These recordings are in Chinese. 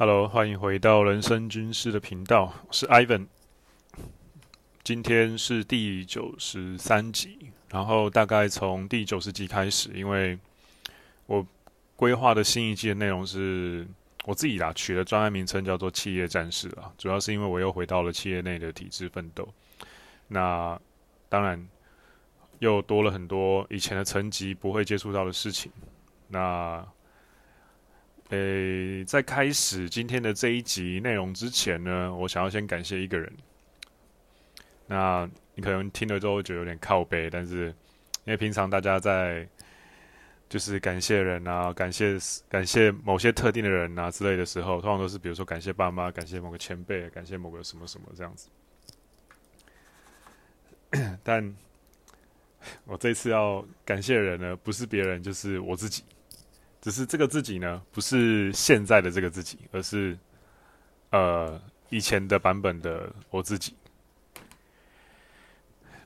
Hello，欢迎回到人生军事的频道，我是 Ivan。今天是第九十三集，然后大概从第九十集开始，因为我规划的新一季的内容是我自己啦，取的专案名称叫做“企业战士”啊，主要是因为我又回到了企业内的体制奋斗。那当然又多了很多以前的层级不会接触到的事情。那诶，在开始今天的这一集内容之前呢，我想要先感谢一个人。那你可能听了之后觉得有点靠北，但是因为平常大家在就是感谢人啊，感谢感谢某些特定的人啊之类的时候，通常都是比如说感谢爸妈，感谢某个前辈，感谢某个什么什么这样子。但我这次要感谢人呢，不是别人，就是我自己。只是这个自己呢，不是现在的这个自己，而是呃以前的版本的我自己。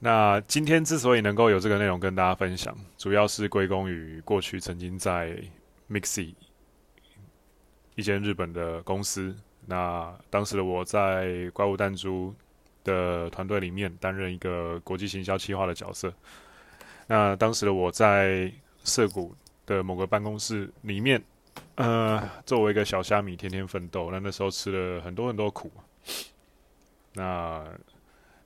那今天之所以能够有这个内容跟大家分享，主要是归功于过去曾经在 MIXI 一间日本的公司。那当时的我在怪物弹珠的团队里面担任一个国际行销企划的角色。那当时的我在涩谷。的某个办公室里面，呃，作为一个小虾米，天天奋斗。那那时候吃了很多很多苦，那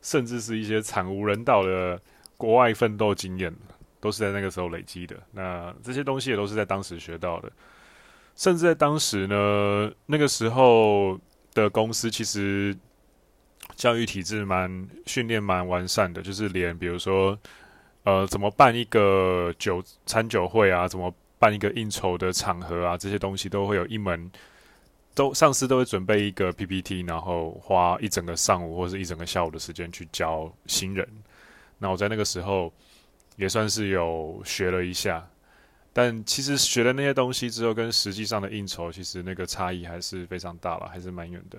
甚至是一些惨无人道的国外奋斗经验，都是在那个时候累积的。那这些东西也都是在当时学到的。甚至在当时呢，那个时候的公司其实教育体制蛮训练蛮完善的，就是连比如说。呃，怎么办一个酒餐酒会啊？怎么办一个应酬的场合啊？这些东西都会有一门，都上司都会准备一个 PPT，然后花一整个上午或者一整个下午的时间去教新人。那我在那个时候也算是有学了一下，但其实学了那些东西之后，跟实际上的应酬其实那个差异还是非常大了，还是蛮远的。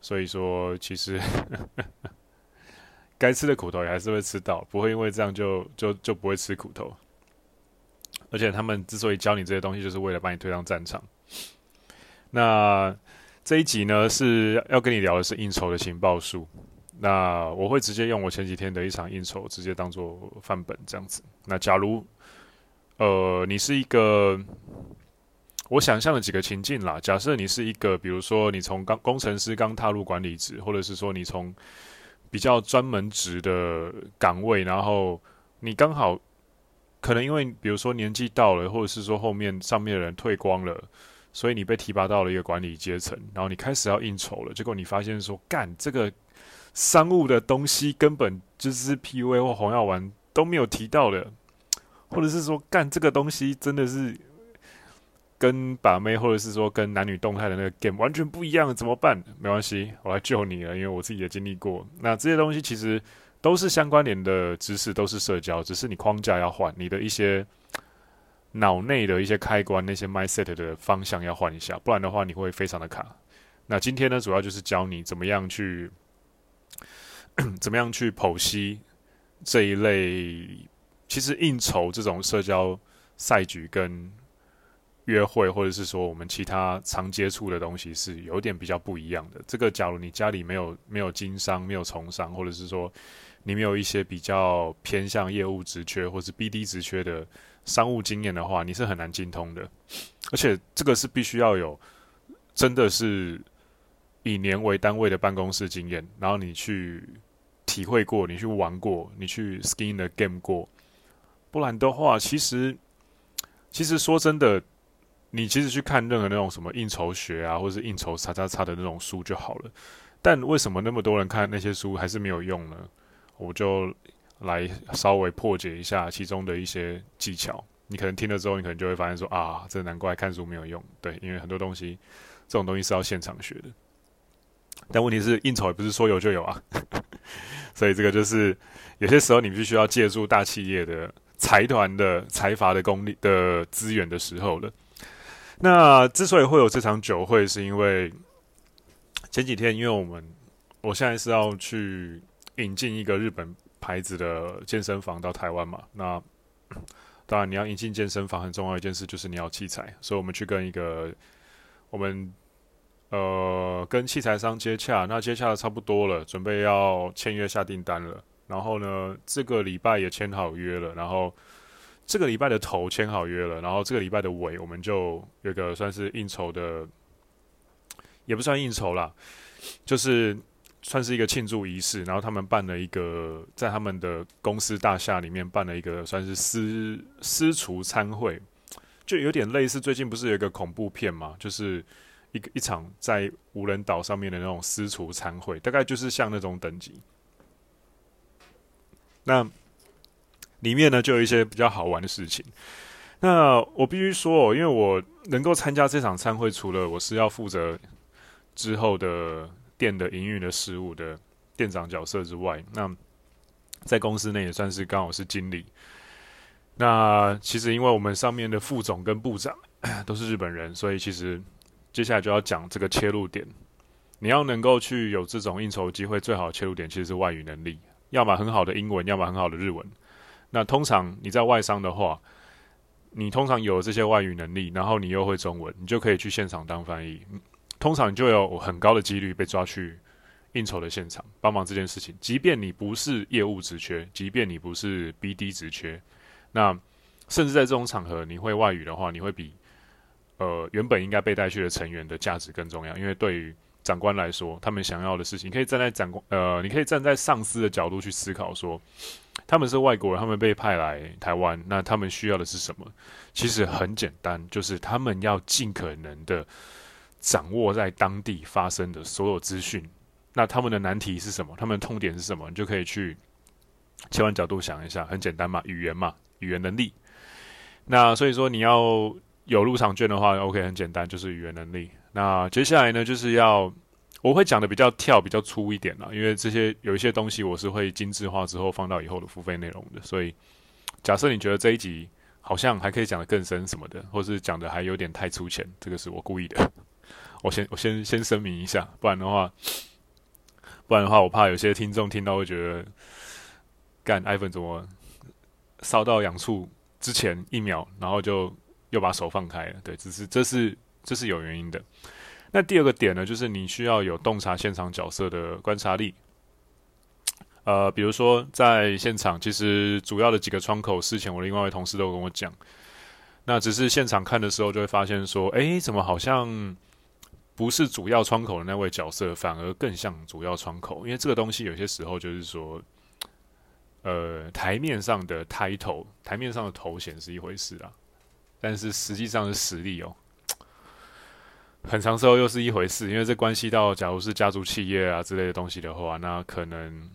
所以说，其实。该吃的苦头也还是会吃到，不会因为这样就就就不会吃苦头。而且他们之所以教你这些东西，就是为了把你推上战场。那这一集呢，是要跟你聊的是应酬的情报术。那我会直接用我前几天的一场应酬，直接当做范本这样子。那假如呃你是一个，我想象的几个情境啦。假设你是一个，比如说你从刚工程师刚踏入管理职，或者是说你从比较专门职的岗位，然后你刚好可能因为比如说年纪到了，或者是说后面上面的人退光了，所以你被提拔到了一个管理阶层，然后你开始要应酬了，结果你发现说，干这个商务的东西根本就是 PUA 或红药丸都没有提到的，或者是说干这个东西真的是。跟把妹，或者是说跟男女动态的那个 game 完全不一样，怎么办？没关系，我来救你了，因为我自己也经历过。那这些东西其实都是相关联的知识，都是社交，只是你框架要换，你的一些脑内的一些开关，那些 mindset 的方向要换一下，不然的话你会非常的卡。那今天呢，主要就是教你怎么样去怎么样去剖析这一类，其实应酬这种社交赛局跟。约会，或者是说我们其他常接触的东西是有点比较不一样的。这个，假如你家里没有没有经商、没有从商，或者是说你没有一些比较偏向业务职缺或是 BD 职缺的商务经验的话，你是很难精通的。而且这个是必须要有真的是以年为单位的办公室经验，然后你去体会过，你去玩过，你去 skin the game 过，不然的话，其实其实说真的。你其实去看任何那种什么应酬学啊，或者是应酬叉叉叉的那种书就好了。但为什么那么多人看那些书还是没有用呢？我就来稍微破解一下其中的一些技巧。你可能听了之后，你可能就会发现说啊，这难怪看书没有用。对，因为很多东西这种东西是要现场学的。但问题是，应酬也不是说有就有啊。所以这个就是有些时候你必须要借助大企业的财团的财阀的功力的资源的时候了。那之所以会有这场酒会，是因为前几天，因为我们我现在是要去引进一个日本牌子的健身房到台湾嘛。那 当然，你要引进健身房，很重要一件事就是你要器材，所以我们去跟一个我们呃跟器材商接洽，那接洽的差不多了，准备要签约下订单了。然后呢，这个礼拜也签好约了，然后这个礼拜的头签好约了，然后这个礼拜的尾我们就有个算是应酬的，也不算应酬啦，就是算是一个庆祝仪式。然后他们办了一个在他们的公司大厦里面办了一个算是私私厨餐会，就有点类似最近不是有一个恐怖片嘛，就是一个一场在无人岛上面的那种私厨餐会，大概就是像那种等级。那里面呢，就有一些比较好玩的事情。那我必须说哦，因为我能够参加这场餐会，除了我是要负责之后的店的营运的事务的店长角色之外，那在公司内也算是刚好是经理。那其实因为我们上面的副总跟部长 都是日本人，所以其实接下来就要讲这个切入点。你要能够去有这种应酬机会，最好切入点其实是外语能力。要么很好的英文，要么很好的日文。那通常你在外商的话，你通常有这些外语能力，然后你又会中文，你就可以去现场当翻译。通常就有很高的几率被抓去应酬的现场帮忙这件事情。即便你不是业务职缺，即便你不是 BD 职缺，那甚至在这种场合，你会外语的话，你会比呃原本应该被带去的成员的价值更重要，因为对于长官来说，他们想要的事情，你可以站在长官呃，你可以站在上司的角度去思考说，他们是外国人，他们被派来台湾，那他们需要的是什么？其实很简单，就是他们要尽可能的掌握在当地发生的所有资讯。那他们的难题是什么？他们的痛点是什么？你就可以去切换角度想一下，很简单嘛，语言嘛，语言能力。那所以说你要有入场券的话，OK，很简单，就是语言能力。那接下来呢，就是要我会讲的比较跳、比较粗一点啦，因为这些有一些东西我是会精致化之后放到以后的付费内容的。所以，假设你觉得这一集好像还可以讲得更深什么的，或是讲的还有点太粗浅，这个是我故意的。我先我先先声明一下，不然的话，不然的话，我怕有些听众听到会觉得，干 iPhone 怎么烧到痒处之前一秒，然后就又把手放开了。对，只是这是。这是有原因的。那第二个点呢，就是你需要有洞察现场角色的观察力。呃，比如说在现场，其实主要的几个窗口，事前我另外一位同事都跟我讲。那只是现场看的时候，就会发现说，诶，怎么好像不是主要窗口的那位角色，反而更像主要窗口？因为这个东西有些时候就是说，呃，台面上的 title，台面上的头衔是一回事啊，但是实际上的实力哦。很长时候又是一回事，因为这关系到，假如是家族企业啊之类的东西的话，那可能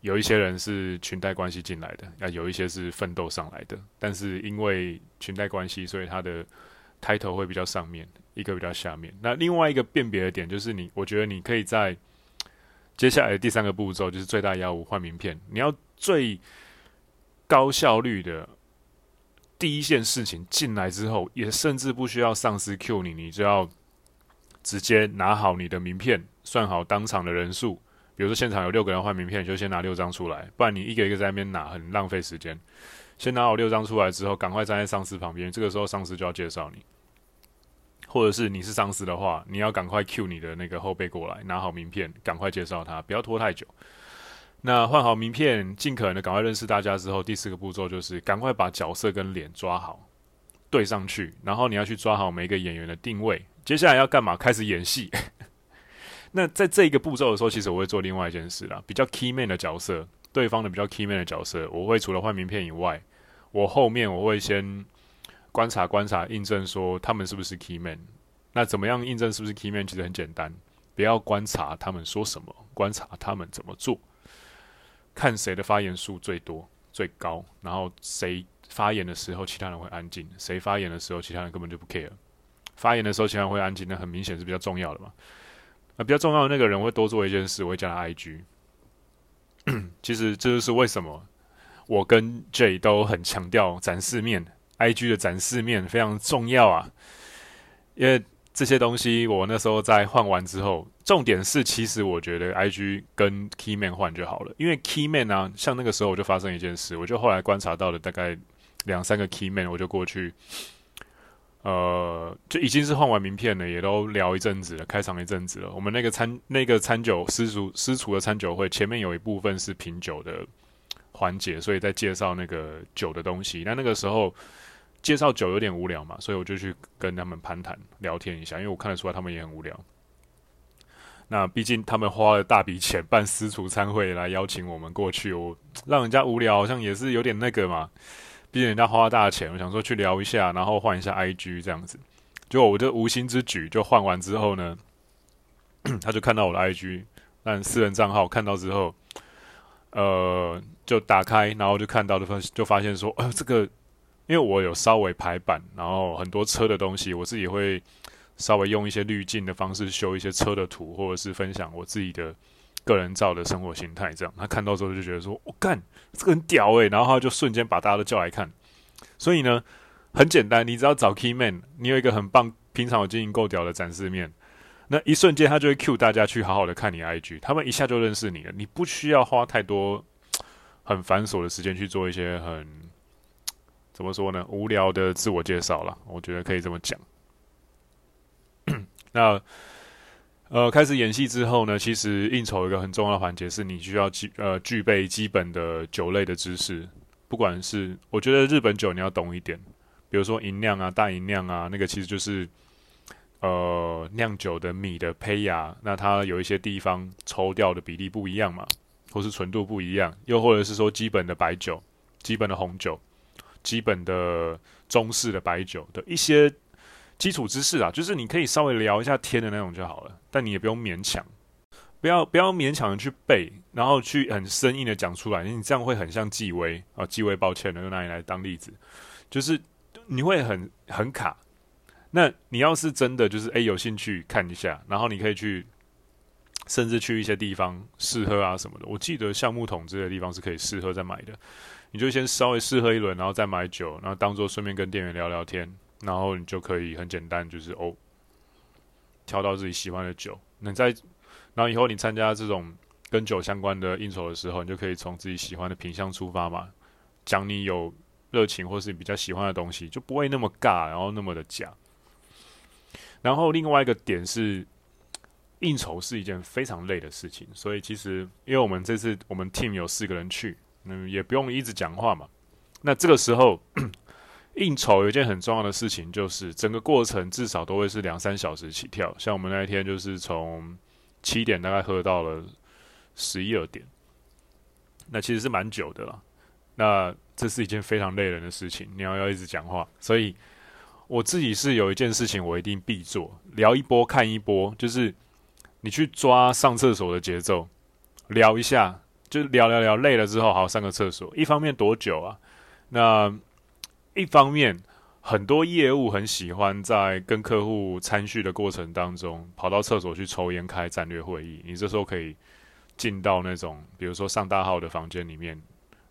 有一些人是裙带关系进来的，那有一些是奋斗上来的。但是因为裙带关系，所以他的 title 会比较上面，一个比较下面。那另外一个辨别的点就是你，我觉得你可以在接下来的第三个步骤，就是最大业务换名片，你要最高效率的第一件事情进来之后，也甚至不需要上司 Q 你，你就要。直接拿好你的名片，算好当场的人数。比如说现场有六个人换名片，你就先拿六张出来，不然你一个一个在那边拿，很浪费时间。先拿好六张出来之后，赶快站在上司旁边。这个时候上司就要介绍你，或者是你是上司的话，你要赶快 cue 你的那个后辈过来，拿好名片，赶快介绍他，不要拖太久。那换好名片，尽可能的赶快认识大家之后，第四个步骤就是赶快把角色跟脸抓好，对上去，然后你要去抓好每一个演员的定位。接下来要干嘛？开始演戏。那在这一个步骤的时候，其实我会做另外一件事啦，比较 key man 的角色，对方的比较 key man 的角色，我会除了换名片以外，我后面我会先观察观察，印证说他们是不是 key man。那怎么样印证是不是 key man？其实很简单，不要观察他们说什么，观察他们怎么做，看谁的发言数最多最高，然后谁发言的时候其他人会安静，谁发言的时候其他人根本就不 care。发言的时候，其他人会安静，那很明显是比较重要的嘛。那比较重要的那个人会多做一件事，我会叫他 IG。其实这就是为什么我跟 J 都很强调展示面，IG 的展示面非常重要啊。因为这些东西，我那时候在换完之后，重点是其实我觉得 IG 跟 Keyman 换就好了，因为 Keyman 啊，像那个时候我就发生一件事，我就后来观察到了大概两三个 Keyman，我就过去。呃，就已经是换完名片了，也都聊一阵子了，开场一阵子了。我们那个餐那个餐酒私厨私厨的餐酒会，前面有一部分是品酒的环节，所以在介绍那个酒的东西。那那个时候介绍酒有点无聊嘛，所以我就去跟他们攀谈聊天一下，因为我看得出来他们也很无聊。那毕竟他们花了大笔钱办私厨餐会来邀请我们过去，我让人家无聊好像也是有点那个嘛。毕竟人家花了大钱，我想说去聊一下，然后换一下 IG 这样子。就我这无心之举，就换完之后呢，他就看到我的 IG，但私人账号看到之后，呃，就打开，然后就看到的发就发现说，呃，这个因为我有稍微排版，然后很多车的东西，我自己会稍微用一些滤镜的方式修一些车的图，或者是分享我自己的。个人照的生活形态，这样他看到之后就觉得说：“我、干，这个很屌诶。”然后他就瞬间把大家都叫来看。所以呢，很简单，你只要找 Key Man，你有一个很棒、平常有经营够屌的展示面，那一瞬间他就会 cue 大家去好好的看你 IG，他们一下就认识你了。你不需要花太多很繁琐的时间去做一些很怎么说呢，无聊的自我介绍了。我觉得可以这么讲。那。呃，开始演戏之后呢，其实应酬一个很重要的环节是你需要具呃具备基本的酒类的知识，不管是我觉得日本酒你要懂一点，比如说银酿啊、大银酿啊，那个其实就是呃酿酒的米的胚芽，那它有一些地方抽掉的比例不一样嘛，或是纯度不一样，又或者是说基本的白酒、基本的红酒、基本的中式的白酒的一些。基础知识啊，就是你可以稍微聊一下天的那种就好了，但你也不用勉强，不要不要勉强的去背，然后去很生硬的讲出来，你这样会很像纪威啊，纪威抱歉了，用拿你来当例子，就是你会很很卡。那你要是真的就是诶有兴趣看一下，然后你可以去，甚至去一些地方试喝啊什么的。我记得橡木桶这些地方是可以试喝再买的，你就先稍微试喝一轮，然后再买酒，然后当做顺便跟店员聊聊天。然后你就可以很简单，就是哦，挑到自己喜欢的酒。那在，然后以后你参加这种跟酒相关的应酬的时候，你就可以从自己喜欢的品相出发嘛，讲你有热情或是比较喜欢的东西，就不会那么尬，然后那么的假。然后另外一个点是，应酬是一件非常累的事情，所以其实因为我们这次我们 team 有四个人去，嗯，也不用一直讲话嘛。那这个时候。应酬有一件很重要的事情，就是整个过程至少都会是两三小时起跳。像我们那一天就是从七点大概喝到了十一二点，那其实是蛮久的了。那这是一件非常累人的事情，你要要一直讲话。所以我自己是有一件事情我一定必做，聊一波看一波，就是你去抓上厕所的节奏，聊一下，就聊聊聊累了之后，好上个厕所。一方面多久啊？那一方面，很多业务很喜欢在跟客户参叙的过程当中，跑到厕所去抽烟开战略会议。你这时候可以进到那种，比如说上大号的房间里面，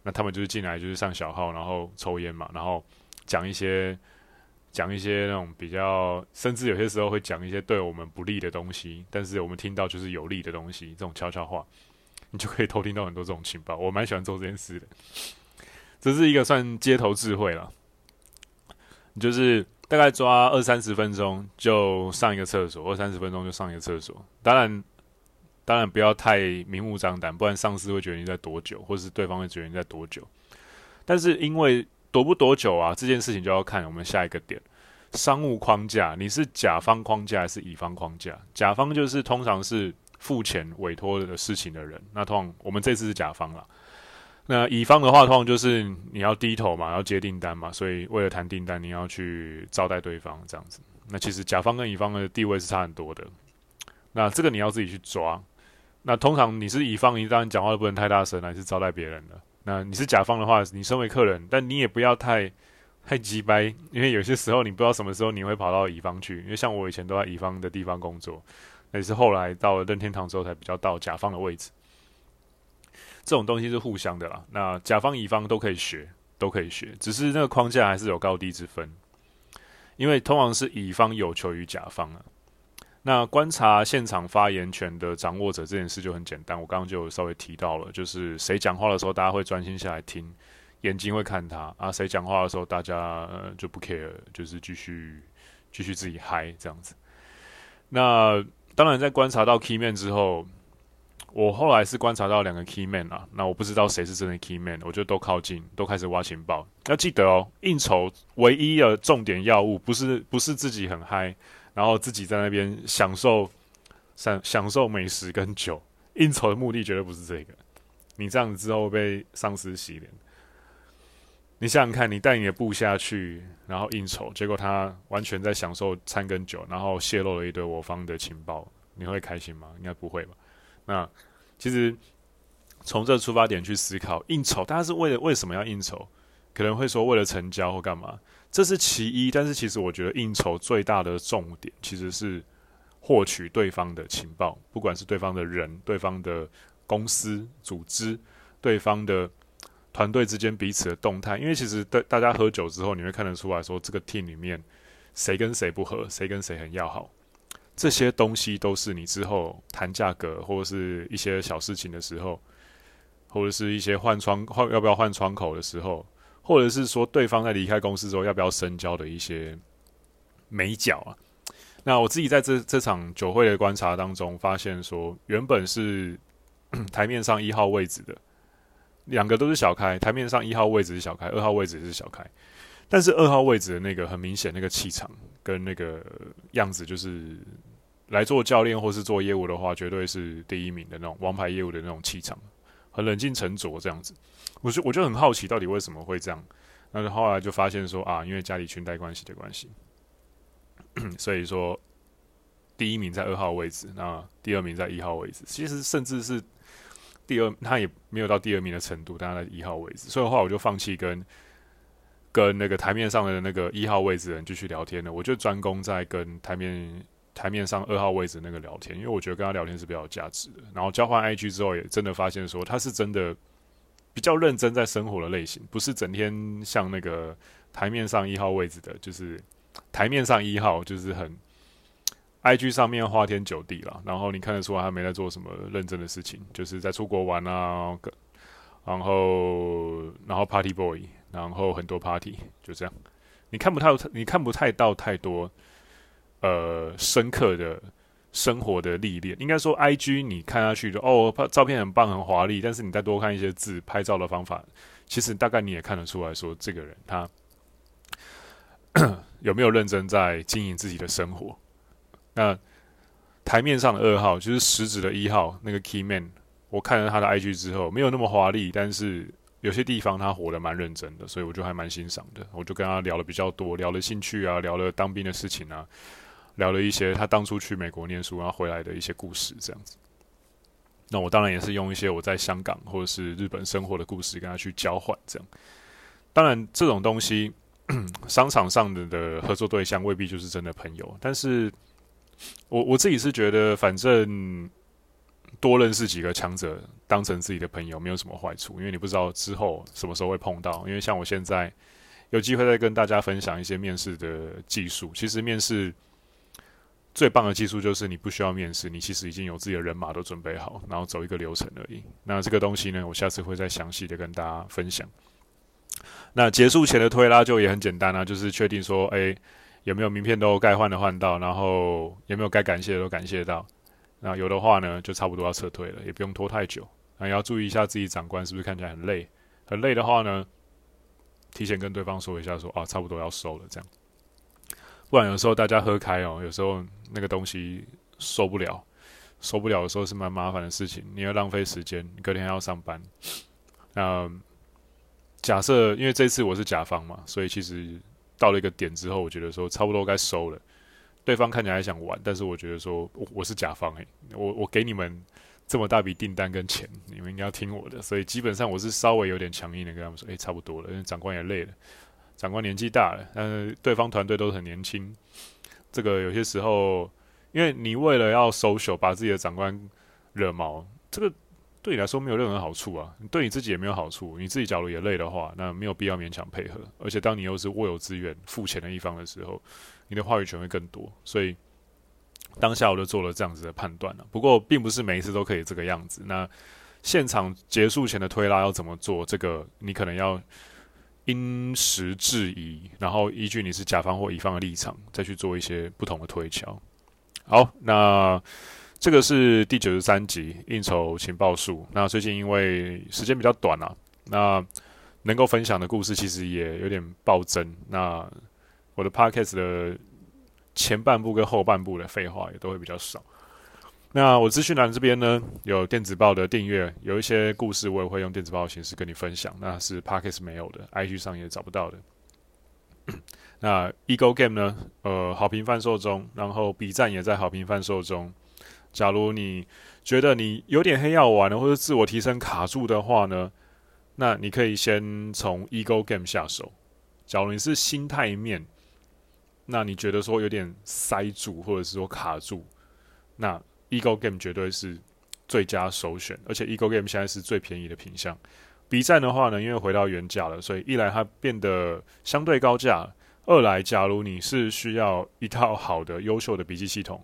那他们就是进来就是上小号，然后抽烟嘛，然后讲一些讲一些那种比较，甚至有些时候会讲一些对我们不利的东西，但是我们听到就是有利的东西，这种悄悄话，你就可以偷听到很多这种情报。我蛮喜欢做这件事的，这是一个算街头智慧了。就是大概抓二三十分钟就上一个厕所，二三十分钟就上一个厕所。当然，当然不要太明目张胆，不然上司会觉得你在躲酒，或是对方会觉得你在躲酒。但是因为躲不躲酒啊，这件事情就要看我们下一个点：商务框架，你是甲方框架还是乙方框架？甲方就是通常是付钱委托的事情的人，那通常我们这次是甲方啦。那乙方的话，通常就是你要低头嘛，要接订单嘛，所以为了谈订单，你要去招待对方这样子。那其实甲方跟乙方的地位是差很多的。那这个你要自己去抓。那通常你是乙方，你当然讲话都不能太大声，还是招待别人的。那你是甲方的话，你身为客人，但你也不要太太鸡掰，因为有些时候你不知道什么时候你会跑到乙方去。因为像我以前都在乙方的地方工作，那也是后来到了任天堂之后才比较到甲方的位置。这种东西是互相的啦，那甲方乙方都可以学，都可以学，只是那个框架还是有高低之分，因为通常是乙方有求于甲方啊。那观察现场发言权的掌握者这件事就很简单，我刚刚就稍微提到了，就是谁讲话的时候大家会专心下来听，眼睛会看他啊，谁讲话的时候大家、就不 care，就是继续继续自己嗨这样子。那当然，在观察到 key man 之后，我后来是观察到两个 key man 啊，那我不知道谁是真的 key man，我就都靠近，都开始挖情报。要记得哦，应酬唯一的重点要务不是不是自己很嗨，然后自己在那边享受享享受美食跟酒。应酬的目的绝对不是这个。你这样子之后被上司洗脸。你想想看，你带你的部下去，然后应酬，结果他完全在享受餐跟酒，然后泄露了一堆我方的情报，你会开心吗？应该不会吧。那其实从这出发点去思考，应酬大家是为了为什么要应酬？可能会说为了成交或干嘛，这是其一。但是其实我觉得应酬最大的重点其实是获取对方的情报，不管是对方的人、对方的公司组织、对方的。团队之间彼此的动态，因为其实大大家喝酒之后，你会看得出来说，这个 team 里面谁跟谁不合，谁跟谁很要好，这些东西都是你之后谈价格或者是一些小事情的时候，或者是一些换窗换要不要换窗口的时候，或者是说对方在离开公司之后要不要深交的一些眉角啊。那我自己在这这场酒会的观察当中，发现说，原本是 台面上一号位置的。两个都是小开，台面上一号位置是小开，二号位置是小开，但是二号位置的那个很明显，那个气场跟那个样子，就是来做教练或是做业务的话，绝对是第一名的那种王牌业务的那种气场，很冷静沉着这样子。我就我就很好奇，到底为什么会这样？但是后来就发现说啊，因为家里裙带关系的关系，所以说第一名在二号位置，那第二名在一号位置，其实甚至是。第二，他也没有到第二名的程度，但他在一号位置，所以的话我就放弃跟跟那个台面上的那个一号位置的人继续聊天了，我就专攻在跟台面台面上二号位置那个聊天，因为我觉得跟他聊天是比较有价值的。然后交换 IG 之后，也真的发现说他是真的比较认真在生活的类型，不是整天像那个台面上一号位置的，就是台面上一号就是很。IG 上面花天酒地了，然后你看得出来他没在做什么认真的事情，就是在出国玩啊，然后然后 Party Boy，然后很多 Party 就这样，你看不太你看不太到太多呃深刻的生活的历练。应该说 IG 你看下去就哦，照片很棒很华丽，但是你再多看一些字拍照的方法，其实大概你也看得出来说这个人他 有没有认真在经营自己的生活。那台面上的二号就是实质的一号那个 key man，我看了他的 IG 之后，没有那么华丽，但是有些地方他活得蛮认真的，所以我就还蛮欣赏的。我就跟他聊了比较多，聊了兴趣啊，聊了当兵的事情啊，聊了一些他当初去美国念书然后回来的一些故事，这样子。那我当然也是用一些我在香港或者是日本生活的故事跟他去交换，这样。当然这种东西，商场上的的合作对象未必就是真的朋友，但是。我我自己是觉得，反正多认识几个强者，当成自己的朋友，没有什么坏处。因为你不知道之后什么时候会碰到。因为像我现在有机会再跟大家分享一些面试的技术。其实面试最棒的技术就是你不需要面试，你其实已经有自己的人马都准备好，然后走一个流程而已。那这个东西呢，我下次会再详细的跟大家分享。那结束前的推拉就也很简单啊，就是确定说，哎。有没有名片都该换的换到，然后有没有该感谢的都感谢到，那有的话呢，就差不多要撤退了，也不用拖太久。那也要注意一下自己长官是不是看起来很累，很累的话呢，提前跟对方说一下说，啊，差不多要收了这样。不然有时候大家喝开哦，有时候那个东西收不了，收不了的时候是蛮麻烦的事情，你要浪费时间，隔天还要上班。那假设因为这次我是甲方嘛，所以其实。到了一个点之后，我觉得说差不多该收了。对方看起来还想玩，但是我觉得说我，我是甲方诶、我我给你们这么大笔订单跟钱，你们应该要听我的。所以基本上我是稍微有点强硬的跟他们说，诶、差不多了，因为长官也累了，长官年纪大了，但是对方团队都很年轻。这个有些时候，因为你为了要 social，把自己的长官惹毛，这个。对你来说没有任何好处啊，对你自己也没有好处。你自己假如也累的话，那没有必要勉强配合。而且当你又是握有资源、付钱的一方的时候，你的话语权会更多。所以当下我就做了这样子的判断了。不过并不是每一次都可以这个样子。那现场结束前的推拉要怎么做？这个你可能要因时制宜，然后依据你是甲方或乙方的立场，再去做一些不同的推敲。好，那这个是第九十三集应酬情报术。那最近因为时间比较短啊，那能够分享的故事其实也有点暴增。那我的 podcast 的前半部跟后半部的废话也都会比较少。那我资讯栏这边呢，有电子报的订阅，有一些故事我也会用电子报的形式跟你分享，那是 Podcast 没有的，IG 上也找不到的。那 Ego Game 呢，呃，好评贩售中，然后 B 站也在好评贩售中。假如你觉得你有点黑要玩的，或者自我提升卡住的话呢，那你可以先从 Ego Game 下手。假如你是心态面，那你觉得说有点塞住，或者是说卡住，那 Ego Game 绝对是最佳首选，而且 Ego Game 现在是最便宜的品相。B 站的话呢，因为回到原价了，所以一来它变得相对高价，二来假如你是需要一套好的、优秀的笔记系统、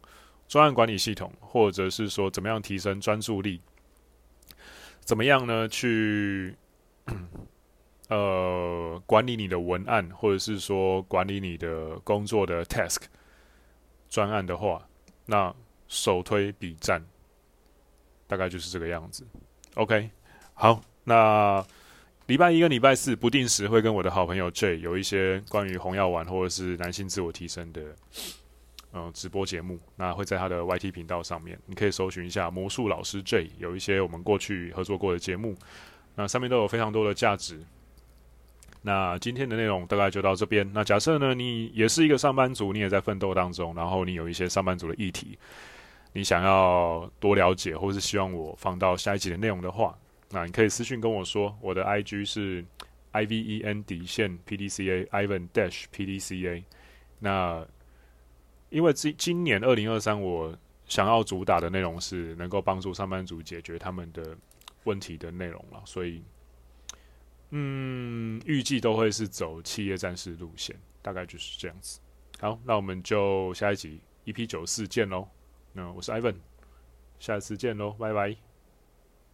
专案管理系统，或者是说怎么样提升专注力，怎么样呢？去 呃管理你的文案，或者是说管理你的工作的 task 专案的话，那。首推笔战，大概就是这个样子。OK，好，那礼拜一跟礼拜四不定时会跟我的好朋友 J 有一些关于红药丸或者是男性自我提升的嗯、直播节目，那会在他的 YT 频道上面，你可以搜寻一下魔术老师 J，有一些我们过去合作过的节目，那上面都有非常多的价值。那今天的内容大概就到这边。那假设呢，你也是一个上班族，你也在奋斗当中，然后你有一些上班族的议题。你想要多了解，或是希望我放到下一集的内容的话，那你可以私信跟我说。我的 IG 是 I V E N 底线 P D C A Ivan Dash P D C A。那因为今今年二零二三，我想要主打的内容是能够帮助上班族解决他们的问题的内容了，所以嗯，预计都会是走企业战士路线，大概就是这样子。好，那我们就下一集 EP 九四见喽。那我是 Ivan，下次见喽，拜拜。